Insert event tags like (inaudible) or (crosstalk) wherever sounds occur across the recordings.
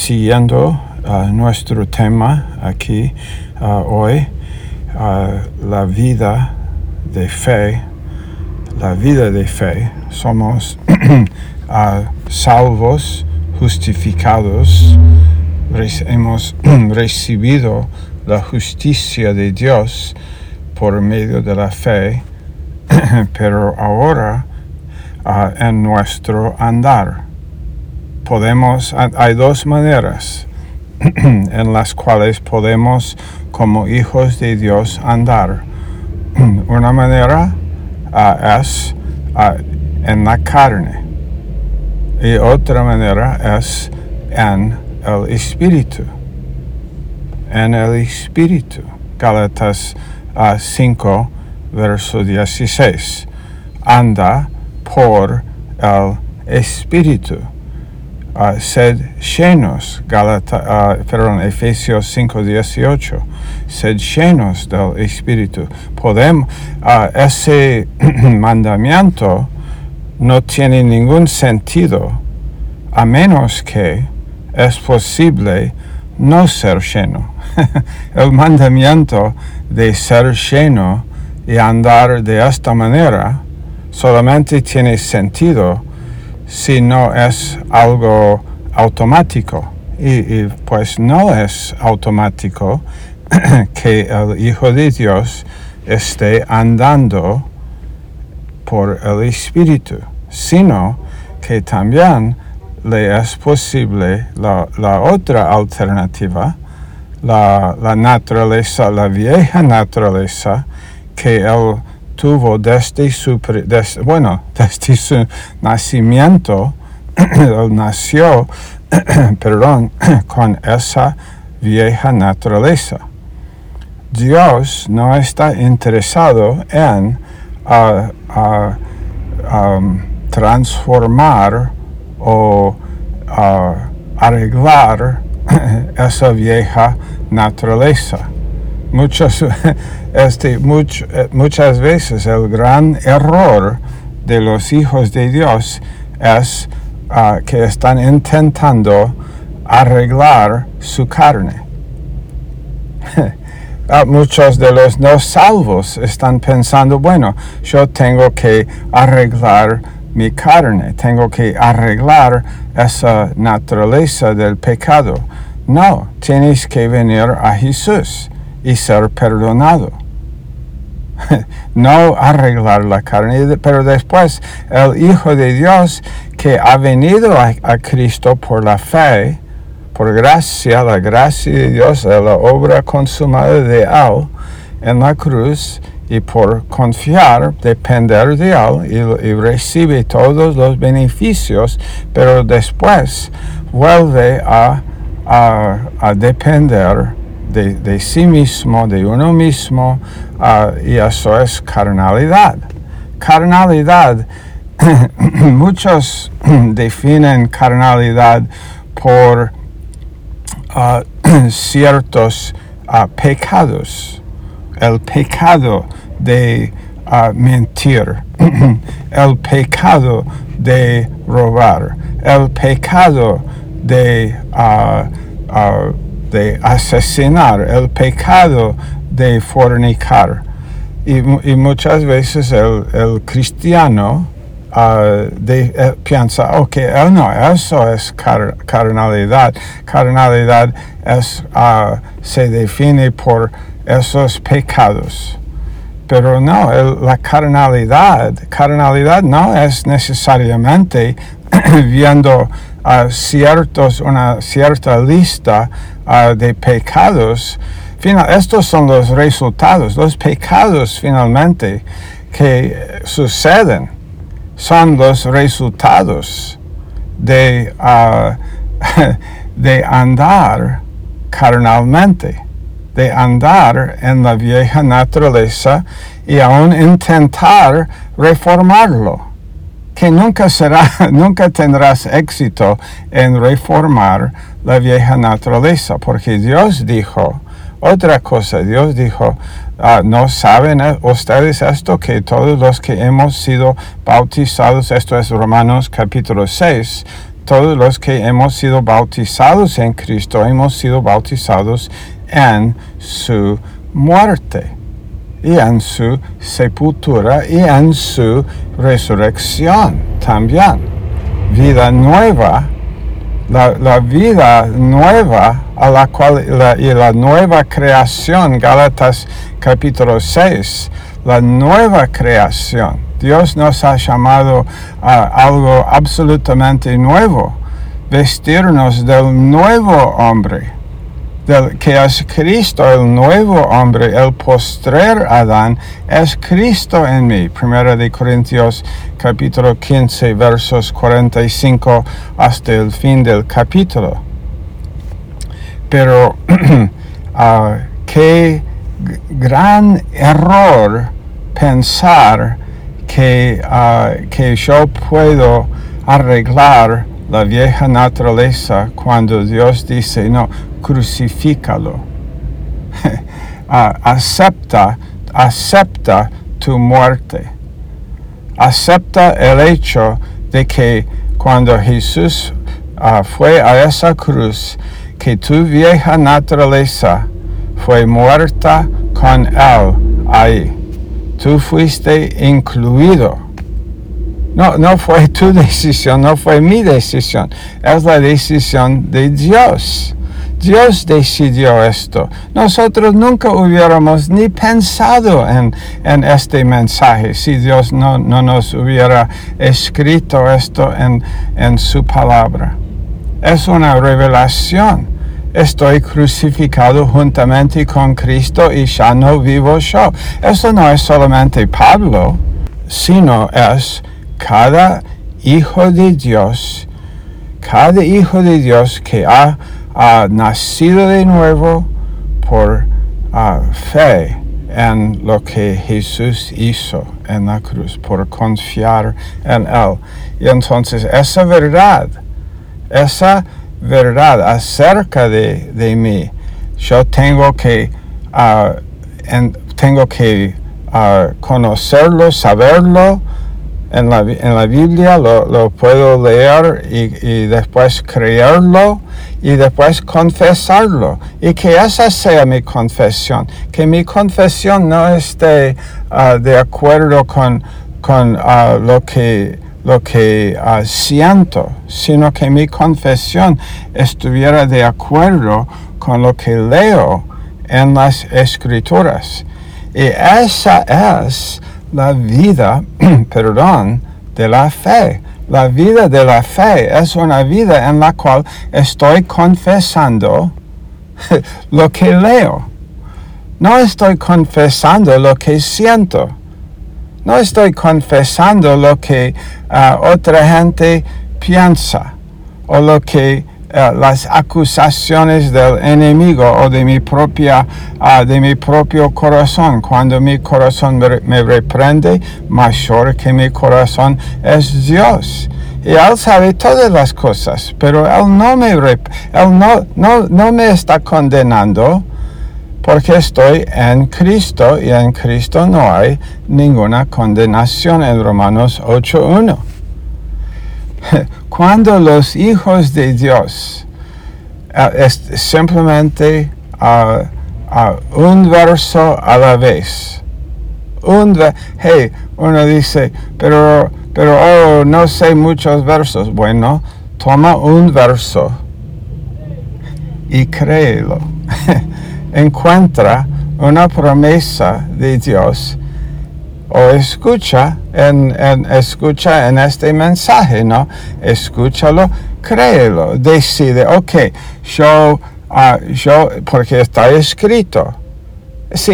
siguiendo uh, nuestro tema aquí uh, hoy, uh, la vida de fe, la vida de fe, somos (clears throat) salvos, justificados, hemos (clears throat) recibido la justicia de Dios por medio de la fe, (clears throat) pero ahora en nuestro andar podemos, hay dos maneras (clears throat) en las cuales podemos como hijos de Dios andar. (clears throat) Una manera uh, es uh, en la carne y otra manera es en el espíritu. En el espíritu. Gálatas uh, 5, verso 16. Anda por el espíritu sed llenos, Galata, uh, perdón, Efesios 5:18, sed llenos del Espíritu. Podemos, ese (clears throat) mandamiento no tiene ningún sentido a menos que es posible no ser lleno. (laughs) El mandamiento de ser lleno y andar de esta manera solamente tiene sentido si no es algo automático. Y, pues no es automático (clears throat) que el Hijo de Dios esté andando por el Espíritu, sino que también le es posible la, otra alternativa, la, la, naturaleza, la vieja naturaleza que él tuvo desde su, bueno, (laughs) desde su nacimiento, (clears throat) nació, (clears throat) perdón, (clears throat) con esa vieja naturaleza. Dios no está interesado en transformar o arreglar esa vieja naturaleza. Muchos, (laughs) este, eh, muchas veces el gran error de los hijos de Dios es ah, que están intentando arreglar su carne. (laughs) Ah, muchos de los no salvos están pensando, bueno, yo tengo que arreglar mi carne, tengo que arreglar esa naturaleza del pecado. No, tienes que venir a Jesús y ser perdonado. (laughs) no arreglar la carne, pero después el Hijo de Dios que ha venido a, Cristo por la fe, por gracia, la gracia de Dios, la obra consumada de Él en la cruz, y por confiar, depender de Él y, recibe todos los beneficios, pero después vuelve a, a depender de, sí mismo, de uno mismo, ah, y eso es carnalidad. Carnalidad, (clears throat) muchos (clears throat) definen carnalidad por ah, (clears throat) ciertos ah, pecados. El pecado de mentir, el pecado de robar, el pecado de de asesinar, el pecado de fornicar. Y, muchas veces el, cristiano uh, de, eh, piensa, ok, eh, no, eso es carnalidad. Carnalidad es, uh, se define por esos pecados. Pero no, la carnalidad, carnalidad no es necesariamente (clears throat) viendo a ciertos, una cierta lista de pecados, final, estos son los resultados, los pecados finalmente que suceden son los resultados de, (laughs) de andar carnalmente, de andar en la vieja naturaleza y aún intentar reformarlo que nunca será, (laughs) nunca tendrás éxito en reformar la vieja naturaleza, porque Dios dijo otra cosa, Dios dijo, ah, no saben ustedes esto, que todos los que hemos sido bautizados, esto es Romanos capítulo 6, todos los que hemos sido bautizados en Cristo, hemos sido bautizados en su muerte y en su sepultura y en su resurrección también. Vida nueva, la, vida nueva a la cual y la nueva creación, Gálatas capítulo 6, la nueva creación. Dios nos ha llamado a algo absolutamente nuevo, vestirnos del nuevo hombre que es Cristo, el nuevo hombre, el postrer Adán, es Cristo en mí. Primera de Corintios capítulo 15, versos 45 hasta el fin del capítulo. Pero uh, (clears throat) qué gran error pensar que, uh, que yo puedo arreglar la vieja naturaleza cuando Dios dice, no, crucifícalo. (laughs) acepta, acepta tu muerte. Acepta el hecho de que cuando Jesús ah, fue a esa cruz, que tu vieja naturaleza fue muerta con él ahí. Tú fuiste incluido. No, no fue tu (laughs) decisión, no fue mi decisión, es la decisión de Dios. Dios decidió esto. Nosotros nunca hubiéramos ni pensado en, este mensaje si Dios no, nos hubiera escrito esto en, en su palabra. Es una revelación. Estoy crucificado juntamente con Cristo y ya no vivo yo. Eso no es solamente Pablo, sino es cada hijo de Dios, cada hijo de Dios que ha ha nacido de nuevo por fe en lo que Jesús hizo en la cruz, por confiar en Él. Y entonces esa verdad, esa verdad acerca de, de mí, yo tengo que, ah, tengo que ah, conocerlo, saberlo, en la, en la Biblia, lo, puedo leer y, después creerlo y después confesarlo. Y que esa sea mi confesión, que mi confesión no esté ah, de acuerdo con, con ah, lo que, lo que ah, siento, sino que mi confesión estuviera de acuerdo con lo que leo en las escrituras. Y esa es la vida, (clears throat) perdón, de la fe. La vida de la fe es una vida en la cual estoy confesando (laughs) lo que leo. No estoy confesando lo que siento. No estoy confesando lo que ah, otra gente piensa o lo que eh, las acusaciones del enemigo o de mi propia ah, de mi propio corazón. Cuando mi corazón me, reprende mayor que mi corazón es Dios. Y él sabe todas las cosas pero él no me él no, no, no me está condenando porque estoy en Cristo y en Cristo no hay ninguna condenación en Romanos 8.1 (laughs) cuando los hijos de Dios es simplemente uh, un verso a la vez, un hey, uno dice, pero, pero oh, no sé muchos versos. Bueno, toma un verso y créelo. (laughs) Encuentra una promesa de Dios o escucha en, escucha en este mensaje, ¿no? Escúchalo, créelo, decide, ok, yo, ah, yo, porque está escrito. Si,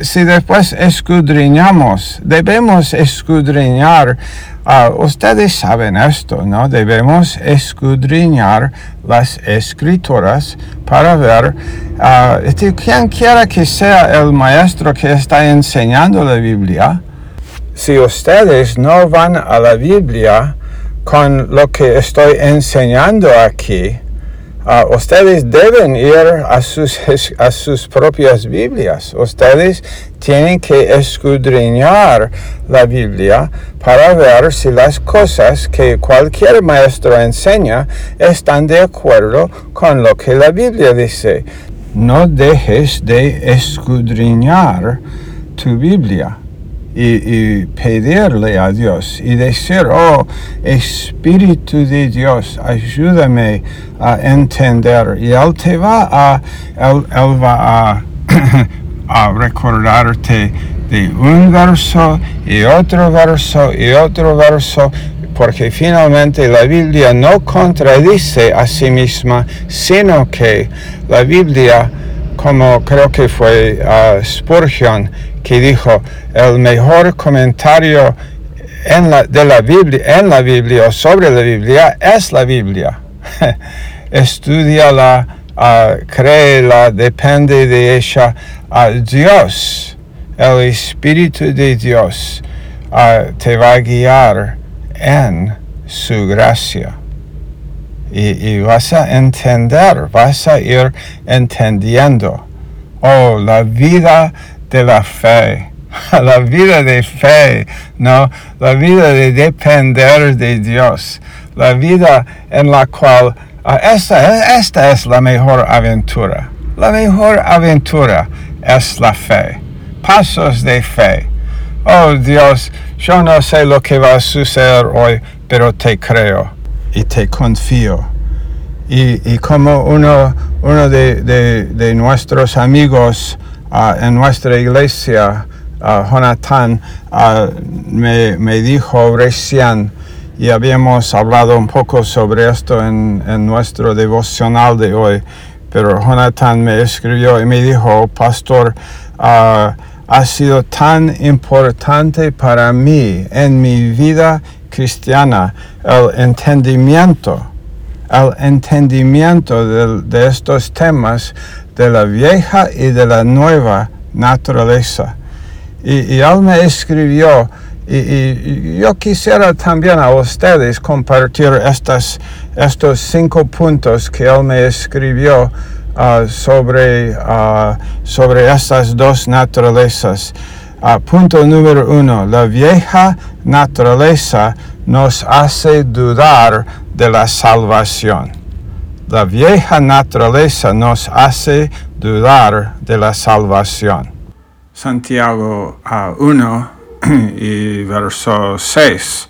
si después escudriñamos, debemos escudriñar, ah, ustedes saben esto, ¿no? Debemos escudriñar las escrituras para ver, uh, quien quiera que sea el maestro que está enseñando la Biblia, si ustedes no van a la Biblia con lo que estoy enseñando aquí, Ah, ustedes deben ir a sus, (laughs) a sus propias Biblias. Ustedes tienen que escudriñar la Biblia para ver si las cosas que cualquier maestro enseña están de acuerdo con lo que la Biblia dice. No dejes de escudriñar tu Biblia y, pedirle a Dios y decir, oh Espíritu de Dios, ayúdame a entender. Y Él te va a, él, va a, (coughs) a recordarte de un verso y otro verso y otro verso porque finalmente la Biblia no contradice a sí misma, sino que la Biblia, como creo que fue uh, Spurgeon, que dijo, el mejor comentario en la, de la Biblia, en la Biblia o sobre la Biblia es la Biblia. (laughs) Estudiala, uh, créela, depende de ella. a Dios, el Espíritu de Dios, uh, te va a guiar en su gracia. Y, vas a entender, vas a ir entendiendo. Oh, la vida de la fe, (laughs) la vida de fe, ¿no? La vida de depender de Dios, la vida en la cual uh, esta, esta es la mejor aventura. La mejor aventura es la fe. Pasos de fe. Oh Dios, yo no sé lo que va a suceder hoy, pero te creo y te confío. Y, y como uno, uno de, de, de nuestros amigos uh, en nuestra iglesia, uh, Jonathan, uh, me, me, dijo recién, y habíamos hablado un poco sobre esto en, en, nuestro devocional de hoy, pero Jonathan me escribió y me dijo, pastor, ha sido tan importante para mí en mi vida cristiana el entendimiento, el entendimiento de, estos temas de la vieja y de la nueva naturaleza. Y, él me escribió, y, yo quisiera también a ustedes compartir estas, estos cinco puntos que él me escribió uh, sobre, uh, sobre estas dos naturalezas. Uh, punto número uno, la vieja naturaleza nos hace dudar de la salvación. La vieja naturaleza nos hace dudar de la salvación. Santiago 1 (clears throat) y verso 6.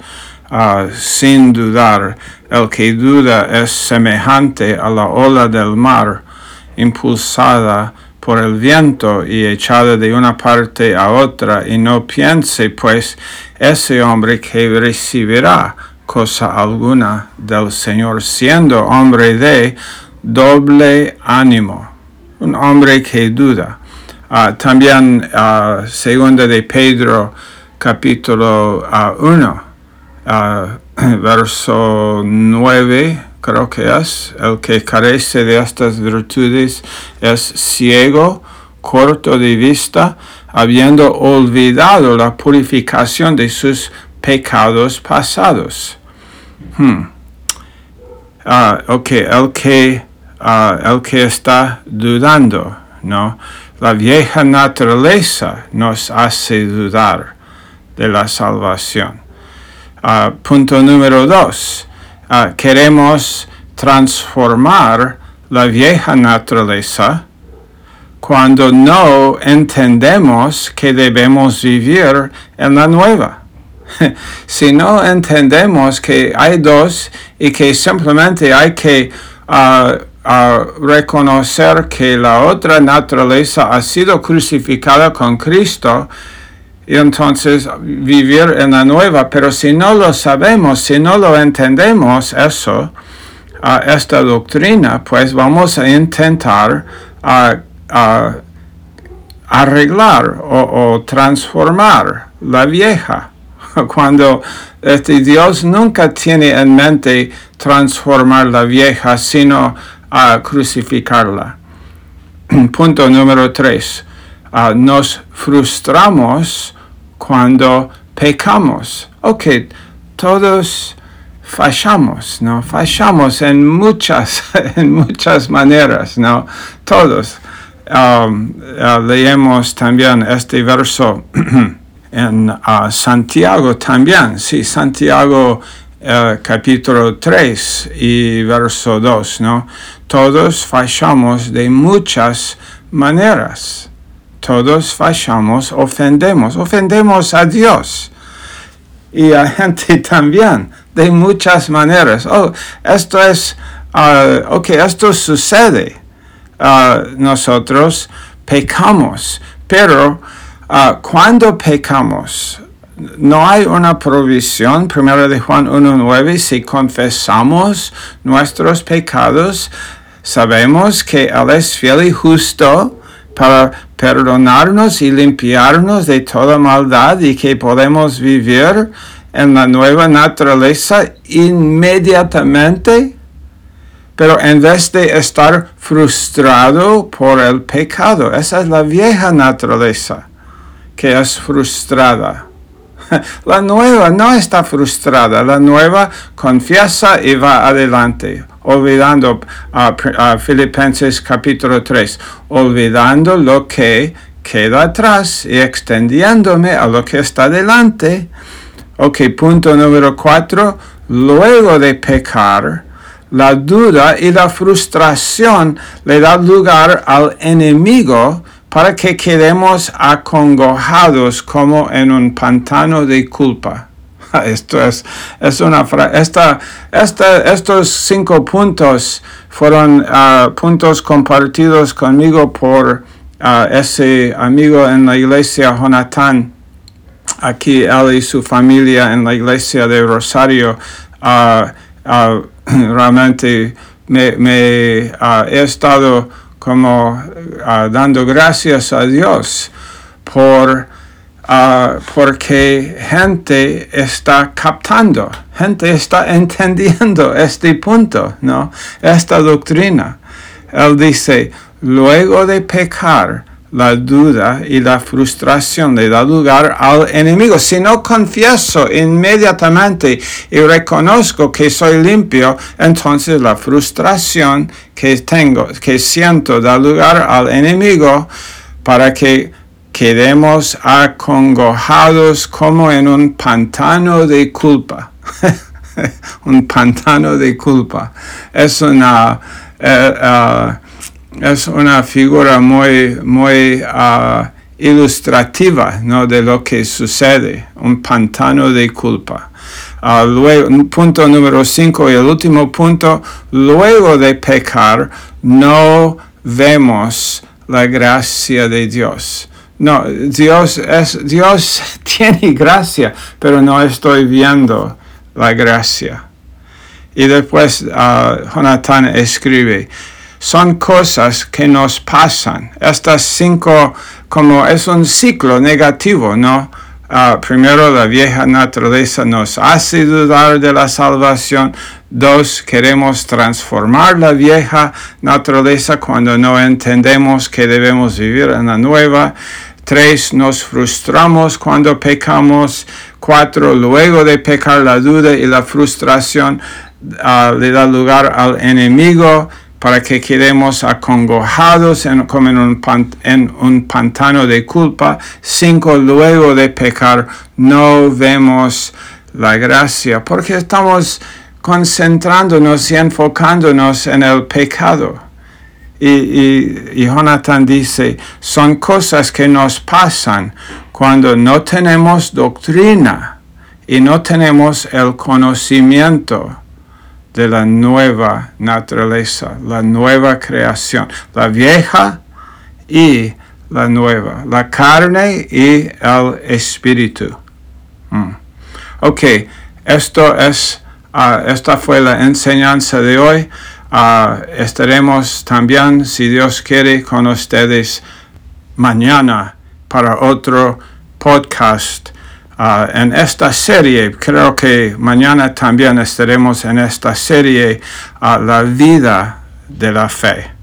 sin dudar, el que duda es semejante a la ola del mar, impulsada por el viento y echada de una parte a otra, y no piense pues ese hombre que recibirá cosa alguna del Señor, siendo hombre de doble ánimo, un hombre que duda. Uh, también uh, segunda de Pedro capítulo 1, uh, (clears throat) verso 9, creo que es, el que carece de estas virtudes es ciego, corto de vista, habiendo olvidado la purificación de sus pecados pasados. Hmm. Uh, ok, el que, uh, el que está dudando, ¿no? La vieja naturaleza nos hace dudar de la salvación. Uh, punto número dos, queremos transformar la vieja naturaleza cuando no entendemos que debemos vivir en la nueva. (laughs) si no entendemos que hay dos y que simplemente hay que uh, uh, reconocer que la otra naturaleza ha sido crucificada con Cristo, y entonces vivir en la nueva, pero si no lo sabemos, si no lo entendemos eso, uh, esta doctrina, pues vamos a intentar arreglar o, transformar la vieja. (laughs) cuando este Dios nunca tiene en mente transformar la vieja, sino a crucificarla. (clears throat) Punto número tres. Ah, nos frustramos cuando pecamos. Ok, todos fallamos, ¿no? Fallamos en muchas, (laughs) en muchas maneras, ¿no? Todos. Um, uh, leemos también este verso (clears throat) en uh, Santiago también, sí, Santiago uh, capítulo 3 y verso 2, ¿no? Todos fallamos de muchas maneras. Todos fallamos, ofendemos, ofendemos a Dios y a gente (laughs) también de muchas maneras. Oh, esto es, uh, ok, esto sucede. Uh, nosotros pecamos, pero uh, cuando pecamos, no hay una provisión, primero de Juan 1.9, si confesamos nuestros pecados, sabemos que Él es fiel y justo para perdonarnos y limpiarnos de toda maldad y que podemos vivir en la nueva naturaleza inmediatamente, pero en vez de estar frustrado por el pecado, esa es la vieja naturaleza que es frustrada. (laughs) La nueva no está frustrada, la nueva confiesa y va adelante, olvidando a Filipenses capítulo 3, olvidando lo que queda atrás y extendiéndome a lo que está delante Ok, punto número cuatro. Luego de pecar, la duda y la frustración le da lugar al enemigo para que quedemos acongojados como en un pantano de culpa. (laughs) Esto es, es una esta, esta, estos cinco puntos fueron ah, puntos compartidos conmigo por ah, ese amigo en la iglesia, Jonathan aquí él y su familia en la iglesia de Rosario, uh, (clears throat) realmente me, me he estado como dando gracias a Dios por porque gente está captando, gente está entendiendo este punto, ¿no? Esta doctrina. Él dice, luego de pecar, la duda y la frustración le da lugar al enemigo. Si no confieso inmediatamente y reconozco que soy limpio, entonces la frustración que tengo, que siento, da lugar al enemigo para que quedemos acongojados como en un pantano de culpa. (laughs) un pantano de culpa. Es una... Eh, uh, es una figura muy, muy uh, ilustrativa ¿no? de lo que sucede, un pantano de culpa. Uh, punto número 5 y el último punto, luego de pecar, no vemos la gracia de Dios. No, Dios, es, Dios (laughs) tiene gracia, pero no estoy viendo la gracia. Y después uh, Jonathan escribe, son cosas que nos pasan. Estas cinco, como es un ciclo negativo, ¿no? Ah, primero, la vieja naturaleza nos hace dudar de la salvación. Dos, queremos transformar la vieja naturaleza cuando no entendemos que debemos vivir en la nueva. Tres, nos frustramos cuando pecamos. Cuatro, luego de pecar la duda y la frustración uh, le da lugar al enemigo para que quedemos acongojados en, como en un, en un pantano de culpa. Cinco, luego de pecar, no vemos la gracia, porque estamos concentrándonos y enfocándonos en el pecado. Y, y, y, Jonathan dice, son cosas que nos pasan cuando no tenemos doctrina y no tenemos el conocimiento de la nueva naturaleza, la nueva creación, la vieja y la nueva, la carne y el espíritu. Mm. Ok, esto es, ah, esta fue la enseñanza de hoy. Ah, estaremos también, si Dios quiere, con ustedes mañana para otro podcast Ah, en esta serie, creo que mañana también estaremos en esta serie, ah, la vida de la fe.